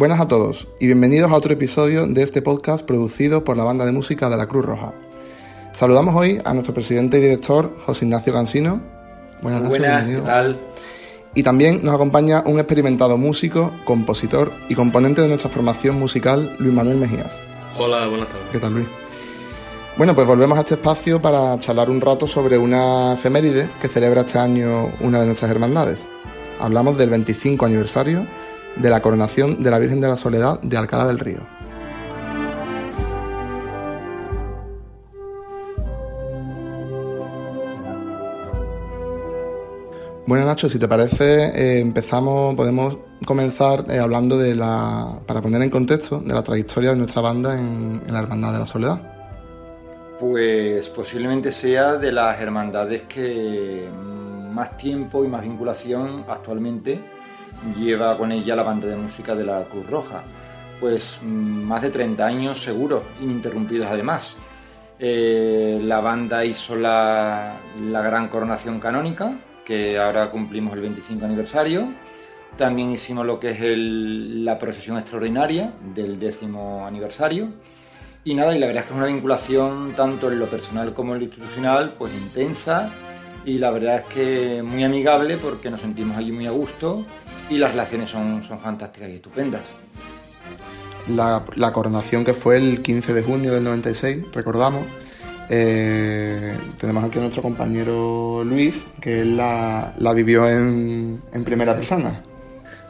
Buenas a todos y bienvenidos a otro episodio de este podcast producido por la banda de música de la Cruz Roja. Saludamos hoy a nuestro presidente y director, José Ignacio Gansino. Buenas, Nacho, Buenas ¿qué tal? Y también nos acompaña un experimentado músico, compositor y componente de nuestra formación musical, Luis Manuel Mejías. Hola, buenas tardes. ¿Qué tal, Luis? Bueno, pues volvemos a este espacio para charlar un rato sobre una efeméride que celebra este año una de nuestras hermandades. Hablamos del 25 aniversario de la coronación de la Virgen de la Soledad de Alcalá del Río. Bueno, Nacho, si te parece, eh, empezamos, podemos comenzar eh, hablando de la, para poner en contexto, de la trayectoria de nuestra banda en, la Hermandad de la Soledad. Pues posiblemente sea de las hermandades que más tiempo y más vinculación actualmente lleva con ella la banda de música de la Cruz Roja. Pues más de 30 años seguro, ininterrumpidos además. Eh, la banda hizo la, la gran coronación canónica, que ahora cumplimos el 25 aniversario. También hicimos lo que es la procesión extraordinaria del décimo aniversario. Y nada, y la verdad es que es una vinculación tanto en lo personal como en lo institucional, pues intensa y la verdad es que muy amigable porque nos sentimos allí muy a gusto y las relaciones son, son fantásticas y estupendas. La, la coronación que fue el 15 de junio del 96, recordamos, eh, tenemos aquí a nuestro compañero Luis, que él la, vivió en, primera persona.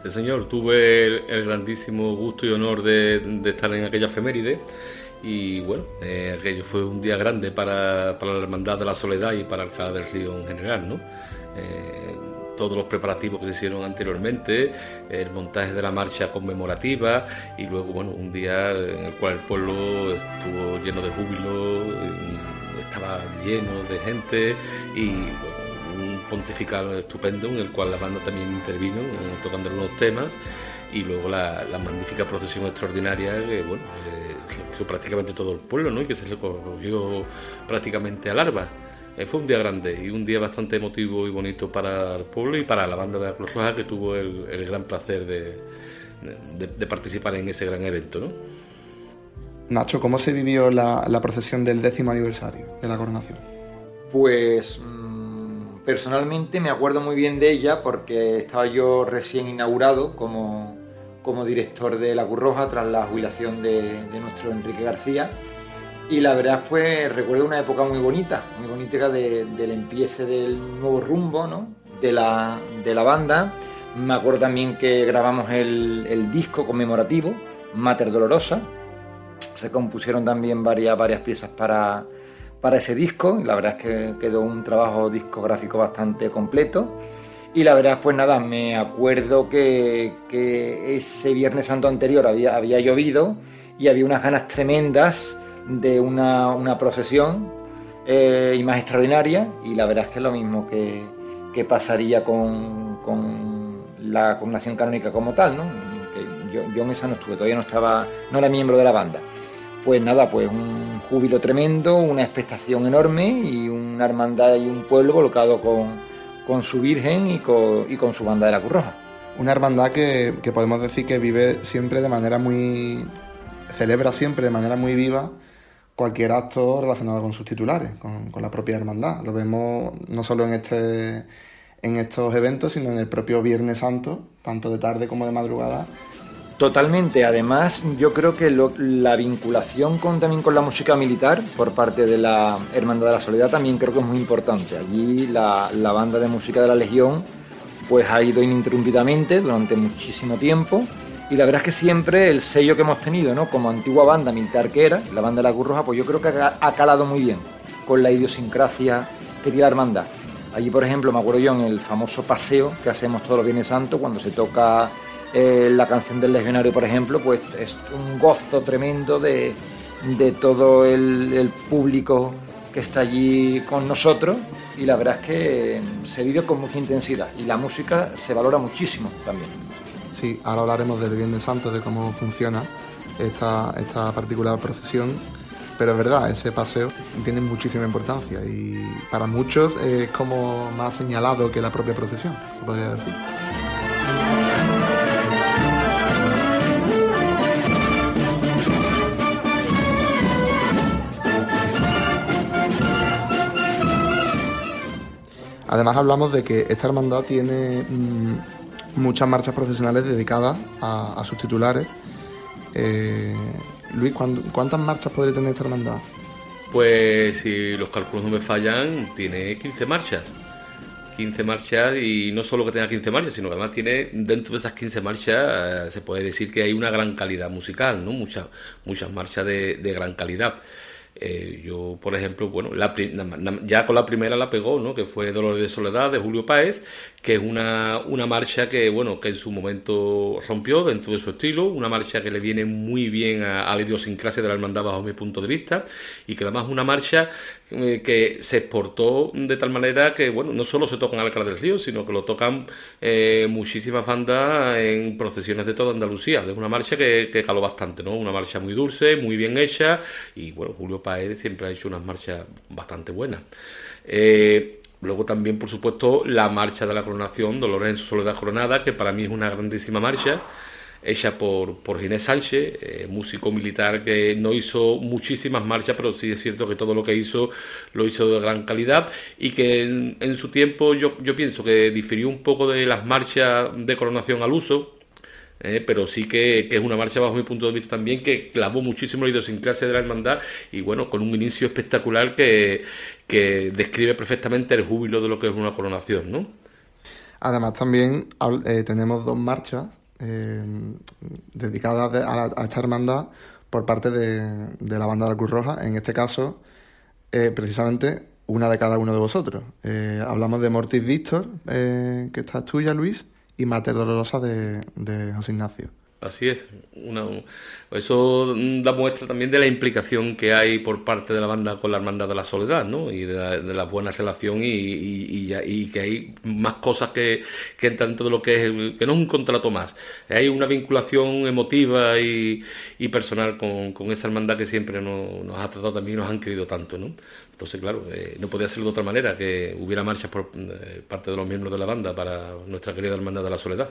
El señor, tuve el, grandísimo gusto y honor de, estar en aquella efeméride y bueno, eh, aquello fue un día grande para, la Hermandad de la Soledad y para Alcalá del Río en general, ¿no? Eh, todos los preparativos que se hicieron anteriormente, el montaje de la marcha conmemorativa y luego, bueno, un día en el cual el pueblo estuvo lleno de júbilo, estaba lleno de gente y un pontifical estupendo en el cual la banda también intervino eh, tocando algunos temas y luego la, magnífica procesión extraordinaria que, bueno, eh, prácticamente todo el pueblo, ¿no? Y que se le cogió prácticamente al arba. Eh, fue un día grande y un día bastante emotivo y bonito para el pueblo y para la banda de la Cruz Roja que tuvo el, gran placer de, participar en ese gran evento. ¿no? Nacho, ¿cómo se vivió la, procesión del décimo aniversario de la coronación? Pues mm, personalmente me acuerdo muy bien de ella porque estaba yo recién inaugurado como, como director de la Cruz Roja tras la jubilación de, de nuestro Enrique García y la verdad fue, recuerdo una época muy bonita, muy bonita del empiece del nuevo rumbo, ¿no? De la, de la banda. Me acuerdo también que grabamos el, disco conmemorativo, Mater Dolorosa. Se compusieron también varias, varias piezas para, para ese disco y la verdad es que quedó un trabajo discográfico bastante completo. Y la verdad, pues nada, me acuerdo que, que ese Viernes Santo anterior había, había llovido y había unas ganas tremendas de una, procesión eh, y más extraordinaria y la verdad es que es lo mismo que, pasaría con, la coronación canónica como tal, ¿no? yo, yo, en esa no estuve, todavía no estaba, no era miembro de la banda. Pues nada, pues un júbilo tremendo, una expectación enorme y una hermandad y un pueblo colocado con, su Virgen y con, su banda de la Cruz Una hermandad que, podemos decir que vive siempre de manera muy... celebra siempre de manera muy viva cualquier acto relacionado con sus titulares, con, la propia hermandad. Lo vemos no solo en, este, en estos eventos, sino en el propio Viernes Santo, tanto de tarde como de madrugada. Totalmente. Además, yo creo que la vinculación con, también con la música militar por parte de la Hermandad de la Soledad también creo que es muy importante. Allí la, banda de música de la Legión pues ha ido ininterrumpidamente durante muchísimo tiempo y la verdad es que siempre el sello que hemos tenido, ¿no? Como antigua banda militar que era, la banda de la Cruz Roja, pues yo creo que ha calado muy bien con la idiosincrasia que tiene la hermandad. Allí, por ejemplo, me acuerdo yo en el famoso paseo que hacemos todos los Viernes Santos, cuando se toca eh, la canción del Legionario, por ejemplo, pues es un gozo tremendo de, todo el, público que está allí con nosotros y la verdad es que se vive con mucha intensidad y la música se valora muchísimo también. Sí, ahora hablaremos del Bien de Santos, de cómo funciona esta, esta particular procesión, pero es verdad, ese paseo tiene muchísima importancia y para muchos es como más señalado que la propia procesión, se podría decir. Además hablamos de que esta hermandad tiene mm, muchas marchas procesionales dedicadas a, sus titulares. Eh, Luis, ¿cuántas marchas podría tener esta hermandad? Pues si los cálculos no me fallan, tiene 15 marchas. 15 marchas y no solo que tenga 15 marchas, sino que además tiene dentro de esas 15 marchas eh, se puede decir que hay una gran calidad musical, ¿no? Muchas muchas marchas de, de gran calidad. Eh, yo, por ejemplo, bueno, ya con la primera la pegó, ¿no? Que fue Dolores de Soledad de Julio Páez, que es una, una marcha que, bueno, que en su momento rompió dentro de su estilo, una marcha que le viene muy bien a, la idiosincrasia de la hermandad bajo mi punto de vista, y que además es una marcha eh, que se exportó de tal manera que, bueno, no solo se tocan al Alcalá del Río, sino que lo tocan eh, muchísimas bandas en procesiones de toda Andalucía. Es una marcha que, que caló bastante, ¿no? Una marcha muy dulce, muy bien hecha, y bueno, Julio Paez siempre ha hecho unas marchas bastante buenas. Eh, luego también, por supuesto, la marcha de la coronación, Dolores en su soledad coronada, que para mí es una grandísima marcha, hecha por, por Ginés Sánchez, eh, músico militar que no hizo muchísimas marchas, pero sí es cierto que todo lo que hizo lo hizo de gran calidad y que en, su tiempo yo, yo pienso que difirió un poco de las marchas de coronación al uso, eh, pero sí que, es una marcha bajo mi punto de vista también que clavó muchísimo la idiosincrasia de la hermandad y bueno, con un inicio espectacular que, describe perfectamente el júbilo de lo que es una coronación, ¿no? Además también eh, tenemos dos marchas eh, dedicadas a, esta hermandad por parte de, la banda de la Cruz Roja, en este caso precisamente una de cada uno de vosotros. hablamos de Mortis Víctor, que está tuya, Luis, y Mater Dolorosa de, de José Ignacio. Así es. eso da muestra también de la implicación que hay por parte de la banda con la Hermandad de la Soledad, ¿no? Y de la, buena relación y, y, que hay más cosas que, que entran dentro de lo que es, que no es un contrato más. Hay una vinculación emotiva y, personal con, con, esa hermandad que siempre nos, nos, ha tratado también y nos han querido tanto, ¿no? Entonces, claro, eh, no podía ser de otra manera que hubiera marchas por eh, parte de los miembros de la banda para nuestra querida Hermandad de la Soledad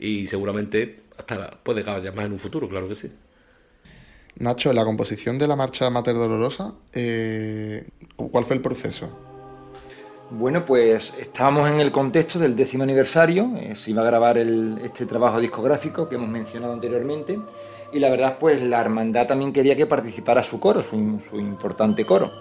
y seguramente hasta puede acabar más en un futuro, claro que sí. Nacho, en la composición de la marcha Mater Dolorosa, eh, ¿cuál fue el proceso? Bueno, pues estábamos en el contexto del décimo aniversario, eh, se iba a grabar este trabajo discográfico que hemos mencionado anteriormente, y la verdad, pues la hermandad también quería que participara su coro, su, su importante coro.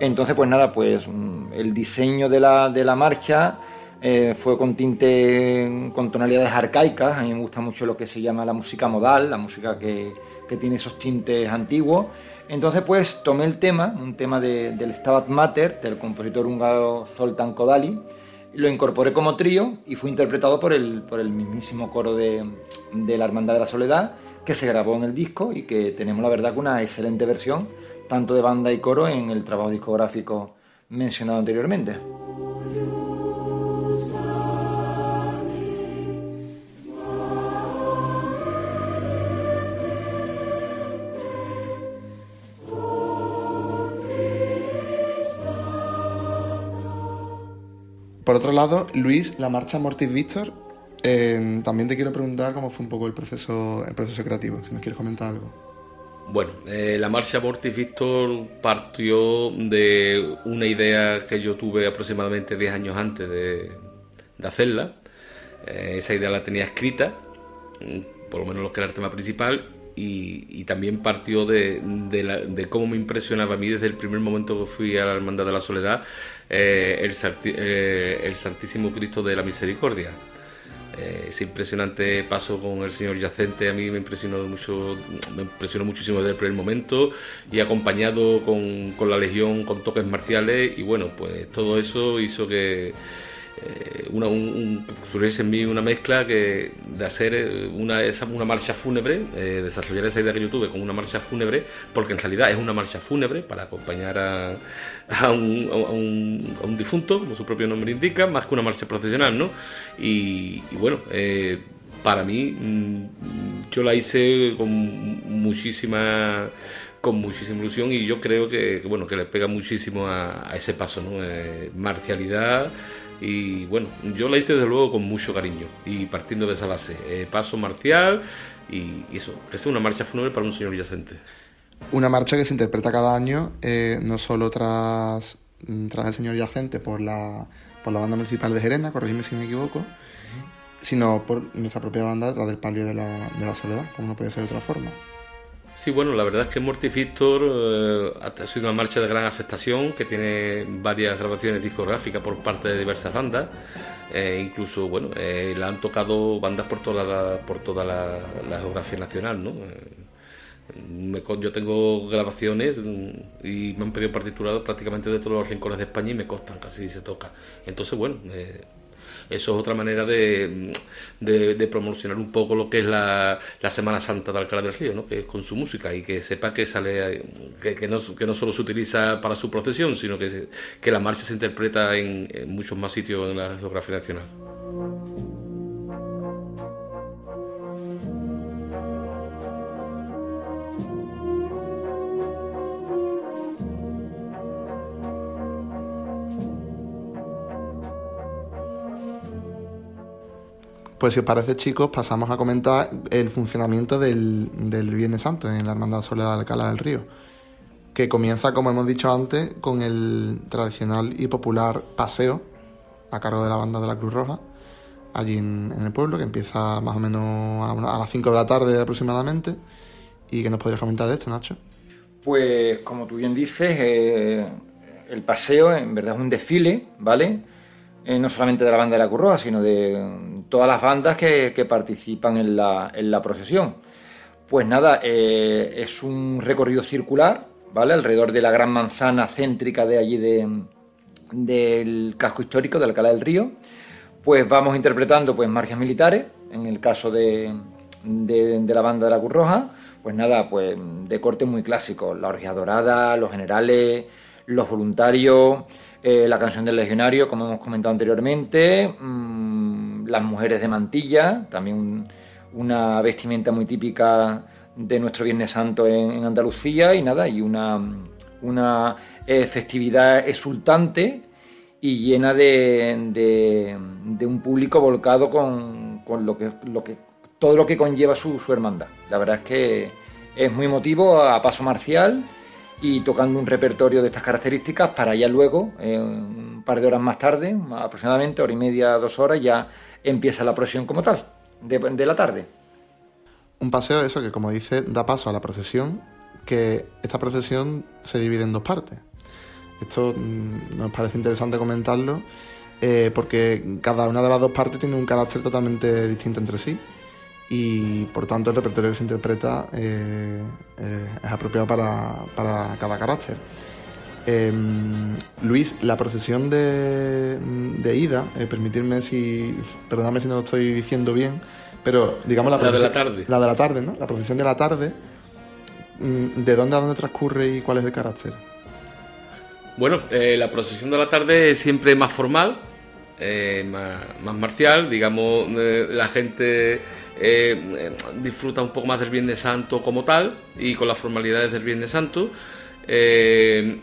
Entonces, pues nada, pues mm, el diseño de la, de la marcha eh, fue con tinte, con tonalidades arcaicas. A mí me gusta mucho lo que se llama la música modal, la música que, tiene esos tintes antiguos. Entonces, pues tomé el tema, un tema del Stabat Mater, del compositor húngaro Zoltán Kodali, lo incorporé como trío y fue interpretado por el, por el mismísimo coro de, de la Hermandad de la Soledad, que se grabó en el disco y que tenemos la verdad que una excelente versión, tanto de banda y coro, en el trabajo discográfico mencionado anteriormente. Por otro lado, Luis, la marcha Mortis Víctor, eh, también te quiero preguntar cómo fue un poco el proceso, el proceso creativo, si nos quieres comentar algo. Bueno, eh, la marcha Mortis Víctor partió de una idea que yo tuve aproximadamente 10 años antes de, hacerla. Eh, esa idea la tenía escrita, mm, por lo menos lo que era el tema principal, y, también partió de, de, cómo me impresionaba a mí desde el primer momento que fui a la Hermandad de la Soledad eh, el, eh, el, Santísimo Cristo de la Misericordia. Eh, ese impresionante paso con el Señor Yacente a mí me impresionó mucho, me impresionó muchísimo desde el primer momento y acompañado con, con la Legión con toques marciales y bueno, pues todo eso hizo que eh, una, un, en mí una mezcla que, de hacer eh, una, esa, una marcha fúnebre, eh, desarrollar esa idea que yo tuve con una marcha fúnebre, porque en realidad es una marcha fúnebre para acompañar a, un, a un, difunto, como su propio nombre indica, más que una marcha profesional, ¿no? Y, bueno, para mí mm, yo la hice con muchísima con muchísima ilusión y yo creo que, bueno que le pega muchísimo a, ese paso ¿no? marcialidad y bueno, yo la hice desde luego con mucho cariño y partiendo de esa base. Eh, paso marcial y, eso, que es una marcha fúnebre para un señor yacente. Una marcha que se interpreta cada año, eh, no solo tras, mm, tras el señor yacente por la, por la banda municipal de Gerena, corregidme si me equivoco, sino por nuestra propia banda detrás del palio de la, de la soledad, como no puede ser de otra forma. Sí, bueno, la verdad es que Mortifictor eh, ha sido una marcha de gran aceptación que tiene varias grabaciones discográficas por parte de diversas bandas. Eh, incluso, bueno, eh, la han tocado bandas por toda la, por toda la, geografía nacional, ¿no? yo tengo grabaciones y me han pedido partiturados prácticamente de todos los rincones de España y me costan casi se toca. Entonces, bueno, eso es otra manera de, de, promocionar un poco lo que es la, la, Semana Santa de Alcalá del Río, ¿no? que es con su música y que sepa que sale que, que, no, solo se utiliza para su procesión, sino que, que la marcha se interpreta en muchos más sitios en la geografía nacional. Pues si os parece, chicos, pasamos a comentar el funcionamiento del, Viernes Santo en la Hermandad Soledad de Alcalá del Río, que comienza, como hemos dicho antes, con el tradicional y popular paseo a cargo de la banda de la Cruz Roja, allí en, el pueblo, que empieza más o menos a, las 5 de la tarde aproximadamente. ¿Y qué nos podrías comentar de esto, Nacho? Pues como tú bien dices, eh, el paseo en verdad es un desfile, ¿vale? Eh, no solamente de la banda de la Curroa, sino de todas las bandas que, participan en la, procesión. Pues nada, eh, es un recorrido circular, ¿vale? Alrededor de la gran manzana céntrica de allí del casco histórico de Alcalá del Río. Pues vamos interpretando pues marchas militares, en el caso de, la banda de la Curroja, pues nada, pues de corte muy clásico, la orgía dorada, los generales, los voluntarios, eh, la canción del legionario, como hemos comentado anteriormente, mm, las mujeres de mantilla, también una vestimenta muy típica de nuestro Viernes Santo en, Andalucía y nada, y una, una eh, festividad exultante y llena de, de, un público volcado con, con, lo, que, lo que todo lo que conlleva su, su hermandad. La verdad es que es muy emotivo a paso marcial y tocando un repertorio de estas características para ya luego, eh, un par de horas más tarde, aproximadamente hora y media, dos horas, ya empieza la procesión como tal, de, la tarde. Un paseo, eso que como dice, da paso a la procesión, que esta procesión se divide en dos partes. Esto mm, nos parece interesante comentarlo eh, porque cada una de las dos partes tiene un carácter totalmente distinto entre sí y por tanto el repertorio que se interpreta eh, eh, es apropiado para, cada carácter. Em, Luis, la procesión de, ida, eh, permitirme si, perdóname si no lo estoy diciendo bien, pero digamos la, de la tarde. La de la tarde, ¿no? La procesión de la tarde, mm, ¿de dónde a dónde transcurre y cuál es el carácter? Bueno, la procesión de la tarde es siempre más formal, más, más, marcial, digamos, la gente eh, disfruta un poco más del Viernes Santo como tal y con las formalidades del Viernes Santo. Eh,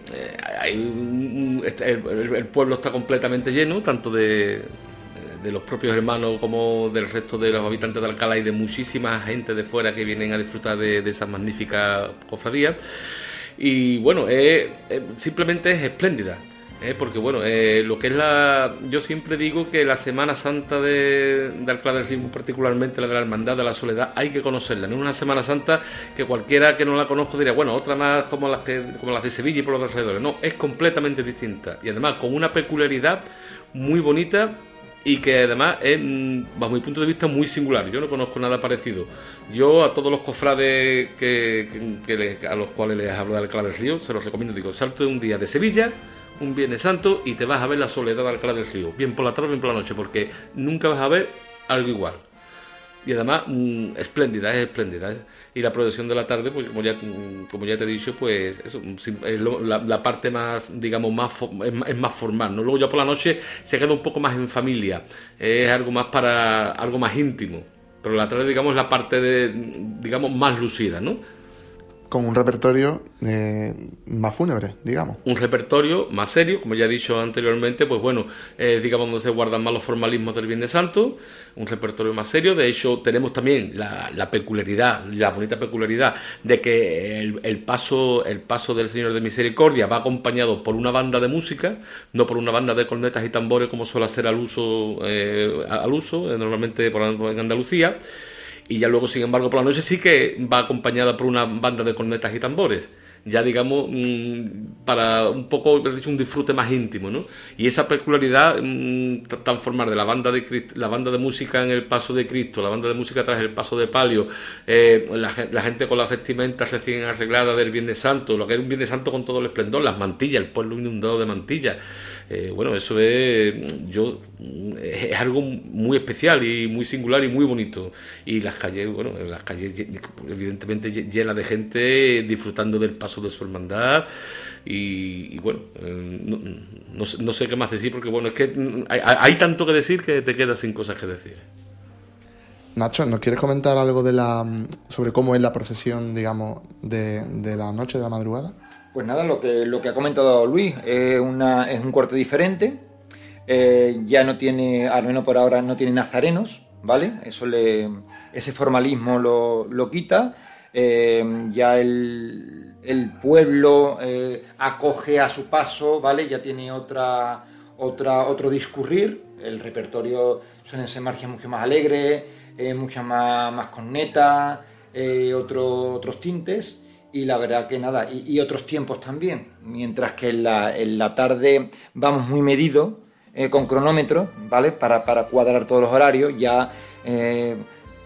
el, pueblo está completamente lleno, tanto de, los propios hermanos como del resto de los habitantes de Alcalá y de muchísima gente de fuera que vienen a disfrutar de, esas magníficas cofradías. Y bueno, simplemente es espléndida. ¿Eh? porque bueno, eh, lo que es la... Yo siempre digo que la Semana Santa de, de Alcalá del Río, particularmente la de la Hermandad de la Soledad, hay que conocerla. No es una Semana Santa que cualquiera que no la conozca diría, bueno, otra más como las, que, como las de Sevilla y por los alrededores. No, es completamente distinta. Y además con una peculiaridad muy bonita y que además es, mm, bajo mi punto de vista, muy singular. Yo no conozco nada parecido. Yo a todos los cofrades que, a los cuales les hablo de Alcalá del Río, se los recomiendo. Digo, salto un día de Sevilla un Viernes Santo y te vas a ver la soledad de Alcalá del Río, bien por la tarde, bien por la noche, porque nunca vas a ver algo igual. Y además, mm, espléndida, es espléndida. Y la producción de la tarde, pues como ya, mm, como ya te he dicho, pues eso, mm, la, parte más, digamos, más es, más formal. ¿no? Luego ya por la noche se queda un poco más en familia. Es algo más para, algo más íntimo. Pero la tarde, digamos, es la parte de, digamos, más lucida, ¿no? Con un repertorio eh, más fúnebre, digamos. Un repertorio más serio, como ya he dicho anteriormente, pues bueno, eh, digamos donde se guardan más los formalismos del Viernes Santo, un repertorio más serio. De hecho, tenemos también la, peculiaridad, la bonita peculiaridad de que el, paso, el paso del Señor de Misericordia va acompañado por una banda de música, no por una banda de cornetas y tambores como suele ser al uso, eh, al uso normalmente por en Andalucía y ya luego, sin embargo, por la noche sí que va acompañada por una banda de cornetas y tambores. Ya digamos, mm, para un poco, dicho, un disfrute más íntimo, ¿no? Y esa peculiaridad mm, tan formar de la banda de la banda de música en el paso de Cristo, la banda de música tras el paso de palio, eh, la, la, gente con las vestimentas recién arregladas del Viernes Santo, lo que es un Viernes Santo con todo el esplendor, las mantillas, el pueblo inundado de mantillas. Eh, bueno, eso es, yo, es algo muy especial y muy singular y muy bonito. Y las calles, bueno, las calles evidentemente llenas de gente disfrutando del paso de su hermandad. Y, bueno, eh, no, sé qué más decir porque bueno, es que hay, tanto que decir que te quedas sin cosas que decir. Nacho, ¿nos quieres comentar algo de la sobre cómo es la procesión, digamos, de, de la noche de la madrugada? Pues nada, lo que, lo que ha comentado Luis, es, una, es un corte diferente, eh, ya no tiene, al menos por ahora, no tiene nazarenos, ¿vale? Eso le, ese formalismo lo, quita, eh, ya el, pueblo eh, acoge a su paso, ¿vale? Ya tiene otra, otra, otro discurrir, el repertorio suelen ser marchas mucho más alegres, muchas más, más cornetas, otros tintes y la verdad que nada, y, otros tiempos también, mientras que en la, en la tarde vamos muy medido eh, con cronómetro, ¿vale? Para, para, cuadrar todos los horarios, ya eh,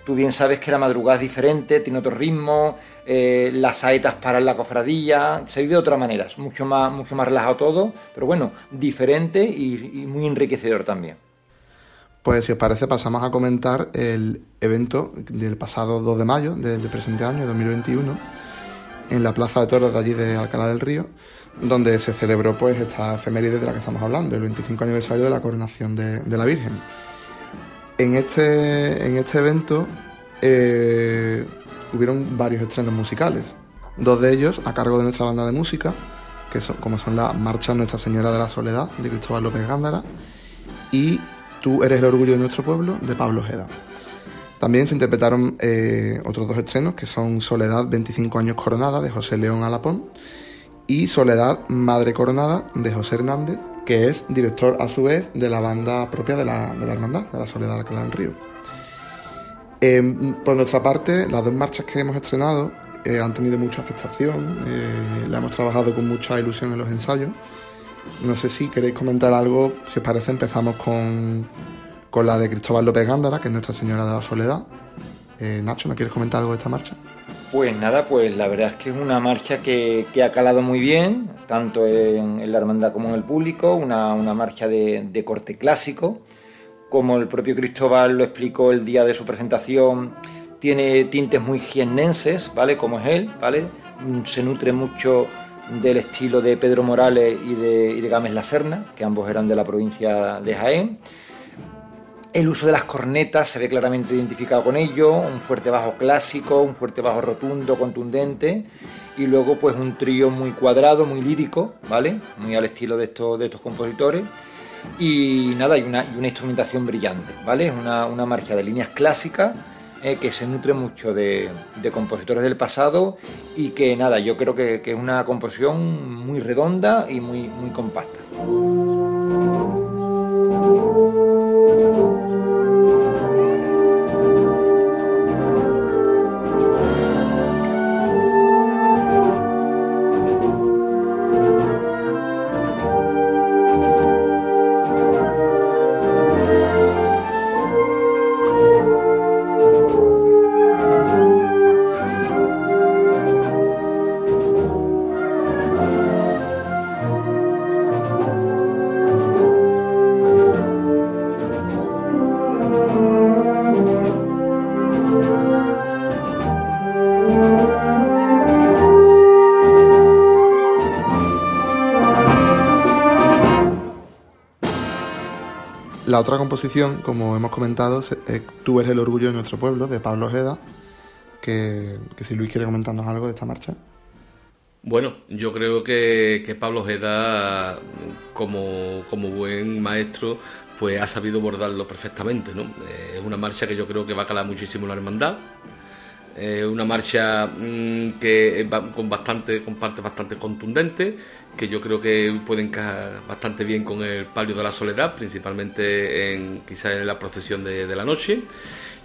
tú bien sabes que la madrugada es diferente, tiene otro ritmo, eh, las saetas para la cofradía, se vive de otra manera, es mucho más, mucho más relajado todo, pero bueno, diferente y, y muy enriquecedor también. Pues si os parece pasamos a comentar el evento del pasado 2 de mayo del presente año 2021 en la Plaza de Toros de allí de Alcalá del Río, donde se celebró pues esta efeméride de la que estamos hablando, el 25 aniversario de la coronación de, la Virgen. En este, en este evento eh, hubieron varios estrenos musicales, dos de ellos a cargo de nuestra banda de música, que son, como son la Marcha Nuestra Señora de la Soledad de Cristóbal López Gándara y Tú eres el orgullo de nuestro pueblo de Pablo Ojeda. También se interpretaron eh, otros dos estrenos que son Soledad 25 años coronada de José León Alapón y Soledad Madre Coronada de José Hernández, que es director a su vez de la banda propia de la, hermandad, de la Soledad Alcalá del Río. Em, por nuestra parte, las dos marchas que hemos estrenado eh, han tenido mucha aceptación, eh, la hemos trabajado con mucha ilusión en los ensayos. No sé si queréis comentar algo, si os parece empezamos con, con la de Cristóbal López Gándara, que es Nuestra Señora de la Soledad. Eh, Nacho, ¿no quieres comentar algo de esta marcha? Pues nada, pues la verdad es que es una marcha que, ha calado muy bien, tanto en, la hermandad como en el público, una, marcha de, corte clásico. Como el propio Cristóbal lo explicó el día de su presentación, tiene tintes muy jiennenses, ¿vale? Como es él, ¿vale? Se nutre mucho del estilo de Pedro Morales y de, y de Gámez La Serna, que ambos eran de la provincia de Jaén. El uso de las cornetas se ve claramente identificado con ello, un fuerte bajo clásico, un fuerte bajo rotundo, contundente, y luego pues un trío muy cuadrado, muy lírico, ¿vale? Muy al estilo de estos, de estos compositores. Y nada, hay una, instrumentación brillante, ¿vale? Es una, marcha de líneas clásicas eh, que se nutre mucho de, compositores del pasado y que nada, yo creo que, que, es una composición muy redonda y muy, muy compacta. La otra composición, como hemos comentado, es Tú eres el orgullo de nuestro pueblo, de Pablo Ojeda, que, si Luis quiere comentarnos algo de esta marcha. Bueno, yo creo que, Pablo Ojeda, como, como buen maestro, pues ha sabido bordarlo perfectamente, ¿no? Eh, es una marcha que yo creo que va a calar muchísimo la hermandad. Es una marcha mm, que va con bastante, con partes bastante contundentes, que yo creo que puede encajar bastante bien con el palio de la soledad, principalmente en quizás en la procesión de, la noche.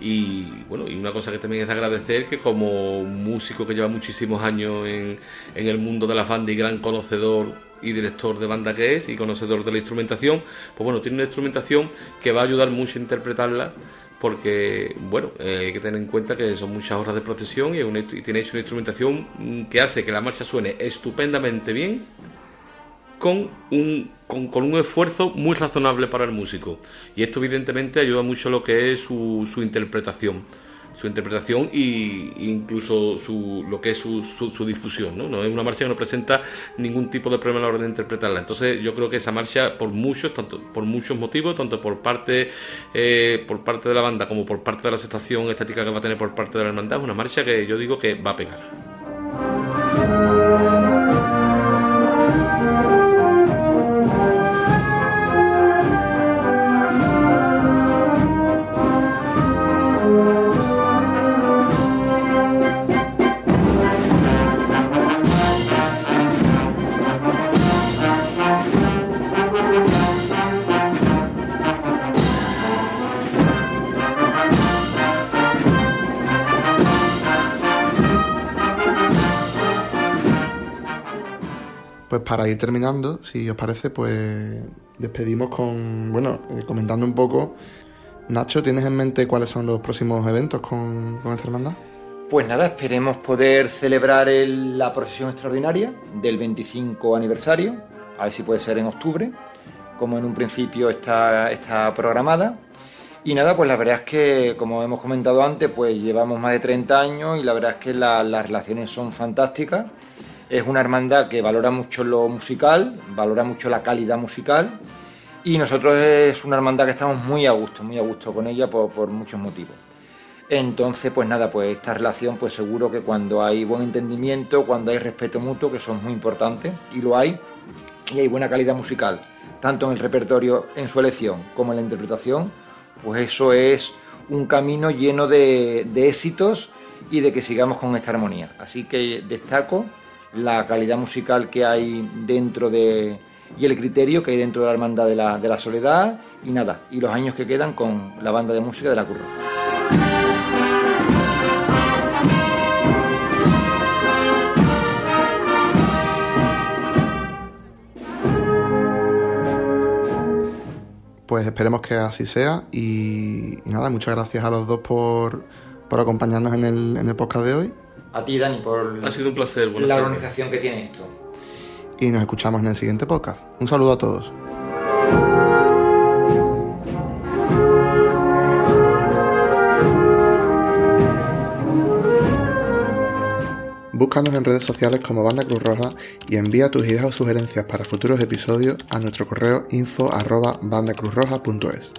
Y bueno, y una cosa que también es de agradecer que como músico que lleva muchísimos años en, en el mundo de la banda y gran conocedor y director de banda que es y conocedor de la instrumentación, pues bueno, tiene una instrumentación que va a ayudar mucho a interpretarla porque, bueno, eh, hay que tener en cuenta que son muchas horas de procesión y, tiene hecho una instrumentación que hace que la marcha suene estupendamente bien con un, con, un esfuerzo muy razonable para el músico. Y esto evidentemente ayuda mucho a lo que es su interpretación su interpretación e incluso su, lo que es su, su, difusión. ¿no? ¿no? es una marcha que no presenta ningún tipo de problema a la hora de interpretarla. Entonces yo creo que esa marcha, por muchos, tanto, por muchos motivos, tanto por parte, eh, por parte de la banda como por parte de la aceptación estética que va a tener por parte de la hermandad, es una marcha que yo digo que va a pegar. Para ir terminando, si os parece, pues despedimos con, bueno, eh, comentando un poco. Nacho, ¿tienes en mente cuáles son los próximos eventos con, esta hermandad? Pues nada, esperemos poder celebrar la procesión extraordinaria del 25 aniversario, a ver si puede ser en octubre, como en un principio está, está programada. Y nada, pues la verdad es que, como hemos comentado antes, pues llevamos más de 30 años y la verdad es que las relaciones son fantásticas es una hermandad que valora mucho lo musical, valora mucho la calidad musical y nosotros es una hermandad que estamos muy a gusto, muy a gusto con ella por, muchos motivos. Entonces, pues nada, pues esta relación, pues seguro que cuando hay buen entendimiento, cuando hay respeto mutuo, que son muy importantes, y lo hay, y hay buena calidad musical, tanto en el repertorio, en su elección, como en la interpretación, pues eso es un camino lleno de, de éxitos y de que sigamos con esta armonía. Así que destaco la calidad musical que hay dentro de y el criterio que hay dentro de la hermandad de la, de la soledad y nada, y los años que quedan con la banda de música de la Curro. Pues esperemos que así sea y, nada, muchas gracias a los dos por, por acompañarnos en el, en el podcast de hoy a ti, Dani, por ha sido un placer, la organización que tiene esto. Y nos escuchamos en el siguiente podcast. Un saludo a todos. Búscanos en redes sociales como Banda Cruz Roja y envía tus ideas o sugerencias para futuros episodios a nuestro correo info arroba bandacruzroja.es.